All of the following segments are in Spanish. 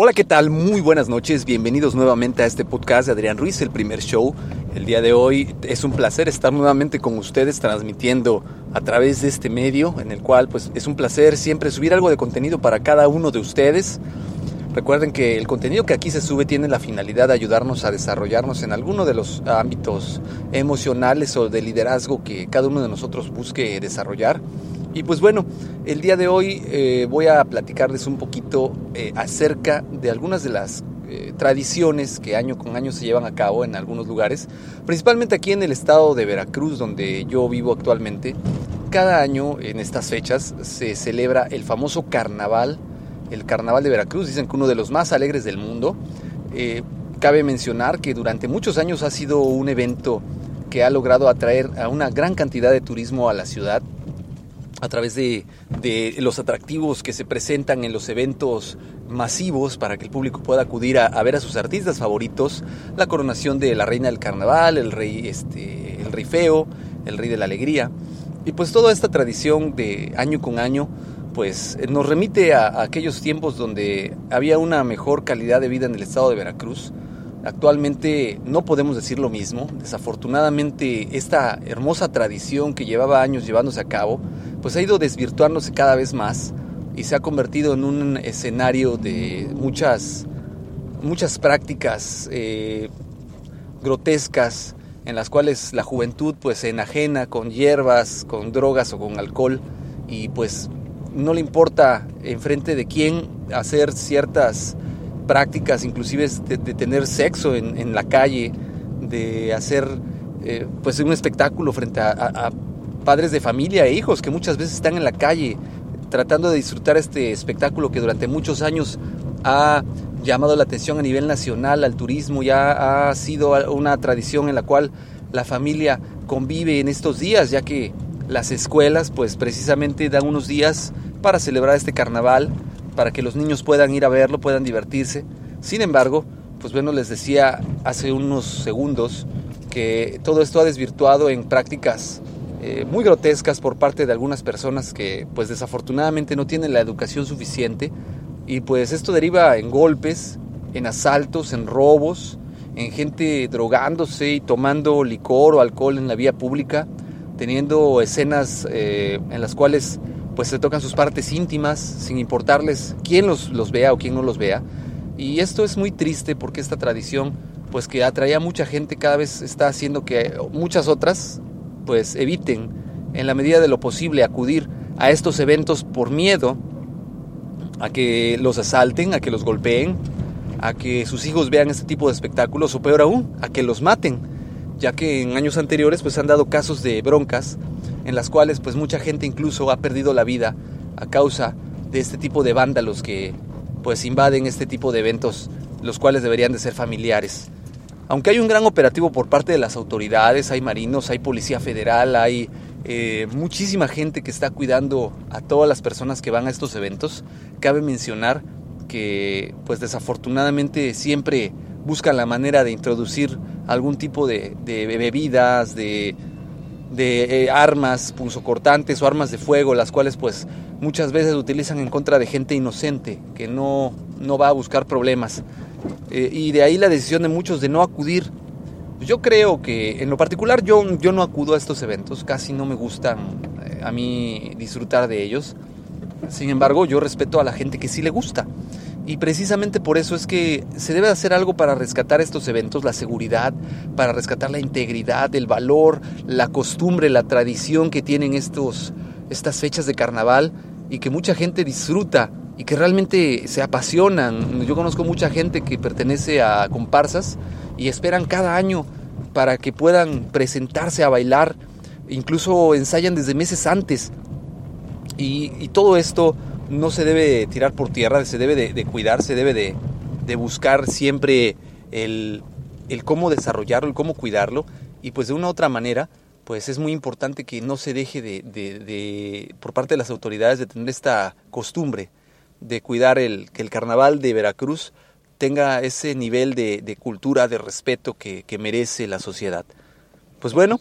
Hola, ¿qué tal? Muy buenas noches. Bienvenidos nuevamente a este podcast de Adrián Ruiz, el primer show. El día de hoy es un placer estar nuevamente con ustedes transmitiendo a través de este medio, en el cual pues es un placer siempre subir algo de contenido para cada uno de ustedes. Recuerden que el contenido que aquí se sube tiene la finalidad de ayudarnos a desarrollarnos en alguno de los ámbitos emocionales o de liderazgo que cada uno de nosotros busque desarrollar. Y pues bueno, el día de hoy eh, voy a platicarles un poquito eh, acerca de algunas de las eh, tradiciones que año con año se llevan a cabo en algunos lugares, principalmente aquí en el estado de Veracruz, donde yo vivo actualmente. Cada año en estas fechas se celebra el famoso carnaval, el carnaval de Veracruz, dicen que uno de los más alegres del mundo. cabe mencionar que durante muchos años ha sido un evento que ha logrado atraer a una gran cantidad de turismo a la ciudad a través de, los atractivos que se presentan en los eventos masivos para que el público pueda acudir a, ver a sus artistas favoritos, la coronación de la reina del carnaval, el rey, este, el rey feo, el rey de la alegría. Y pues toda esta tradición de año con año pues nos remite a aquellos tiempos donde había una mejor calidad de vida en el estado de Veracruz, Actualmente no podemos decir lo mismo. Desafortunadamente esta hermosa tradición que llevaba años llevándose a cabo, pues ha ido desvirtuándose cada vez más y se ha convertido en un escenario de muchas, muchas prácticas eh, grotescas en las cuales la juventud pues se enajena con hierbas, con drogas o con alcohol y pues no le importa enfrente de quién hacer ciertas prácticas, inclusive de, tener sexo en, la calle, de hacer eh, pues un espectáculo frente a, padres de familia e hijos que muchas veces están en la calle tratando de disfrutar este espectáculo que durante muchos años ha llamado la atención a nivel nacional al turismo, ya ha sido una tradición en la cual la familia convive en estos días, ya que las escuelas pues precisamente dan unos días para celebrar este carnaval para que los niños puedan ir a verlo, puedan divertirse. Sin embargo, pues bueno, les decía hace unos segundos que todo esto ha desvirtuado en prácticas eh, muy grotescas por parte de algunas personas que pues desafortunadamente no tienen la educación suficiente y pues esto deriva en golpes, en asaltos, en robos, en gente drogándose y tomando licor o alcohol en la vía pública, teniendo escenas eh, en las cuales pues se tocan sus partes íntimas sin importarles quién los, los vea o quién no los vea. Y esto es muy triste porque esta tradición pues que atraía a mucha gente cada vez está haciendo que muchas otras pues eviten en la medida de lo posible acudir a estos eventos por miedo a que los asalten, a que los golpeen, a que sus hijos vean este tipo de espectáculos o peor aún, a que los maten, ya que en años anteriores pues han dado casos de broncas en las cuales pues mucha gente incluso ha perdido la vida a causa de este tipo de vándalos que pues invaden este tipo de eventos, los cuales deberían de ser familiares. Aunque hay un gran operativo por parte de las autoridades, hay marinos, hay policía federal, hay eh, muchísima gente que está cuidando a todas las personas que van a estos eventos, cabe mencionar que pues desafortunadamente siempre buscan la manera de introducir algún tipo de bebidas, de eh, armas punzocortantes o armas de fuego, las cuales pues muchas veces utilizan en contra de gente inocente que no, no va a buscar problemas. Eh, y de ahí la decisión de muchos de no acudir. Yo creo que en lo particular yo, yo no acudo a estos eventos, casi no me gustan eh, a mí disfrutar de ellos. Sin embargo, yo respeto a la gente que sí le gusta. Y precisamente por eso es que se debe hacer algo para rescatar estos eventos, la seguridad, para rescatar la integridad, el valor, la costumbre, la tradición que tienen estos, estas fechas de carnaval y que mucha gente disfruta y que realmente se apasionan. Yo conozco mucha gente que pertenece a comparsas y esperan cada año para que puedan presentarse a bailar, incluso ensayan desde meses antes. Y, y todo esto no se debe tirar por tierra, se debe de, cuidar, se debe de, buscar siempre el, cómo desarrollarlo, el cómo cuidarlo y pues de una u otra manera pues es muy importante que no se deje de, por parte de las autoridades de tener esta costumbre de cuidar el, que el carnaval de Veracruz tenga ese nivel de, cultura, de respeto que, que merece la sociedad. Pues bueno,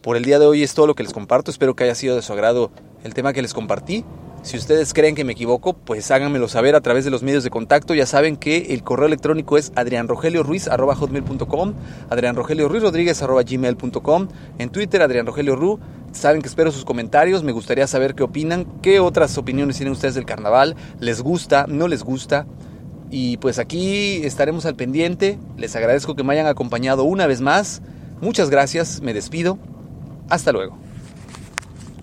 por el día de hoy es todo lo que les comparto, espero que haya sido de su agrado el tema que les compartí Si ustedes creen que me equivoco, pues háganmelo saber a través de los medios de contacto. Ya saben que el correo electrónico es adrianrogelioruiz.com, adrianrogelioruizrodríguez.gmail.com, en Twitter Adrián Rogelio Ru. Saben que espero sus comentarios, me gustaría saber qué opinan, qué otras opiniones tienen ustedes del carnaval, les gusta, no les gusta. Y pues aquí estaremos al pendiente. Les agradezco que me hayan acompañado una vez más. Muchas gracias, me despido. Hasta luego.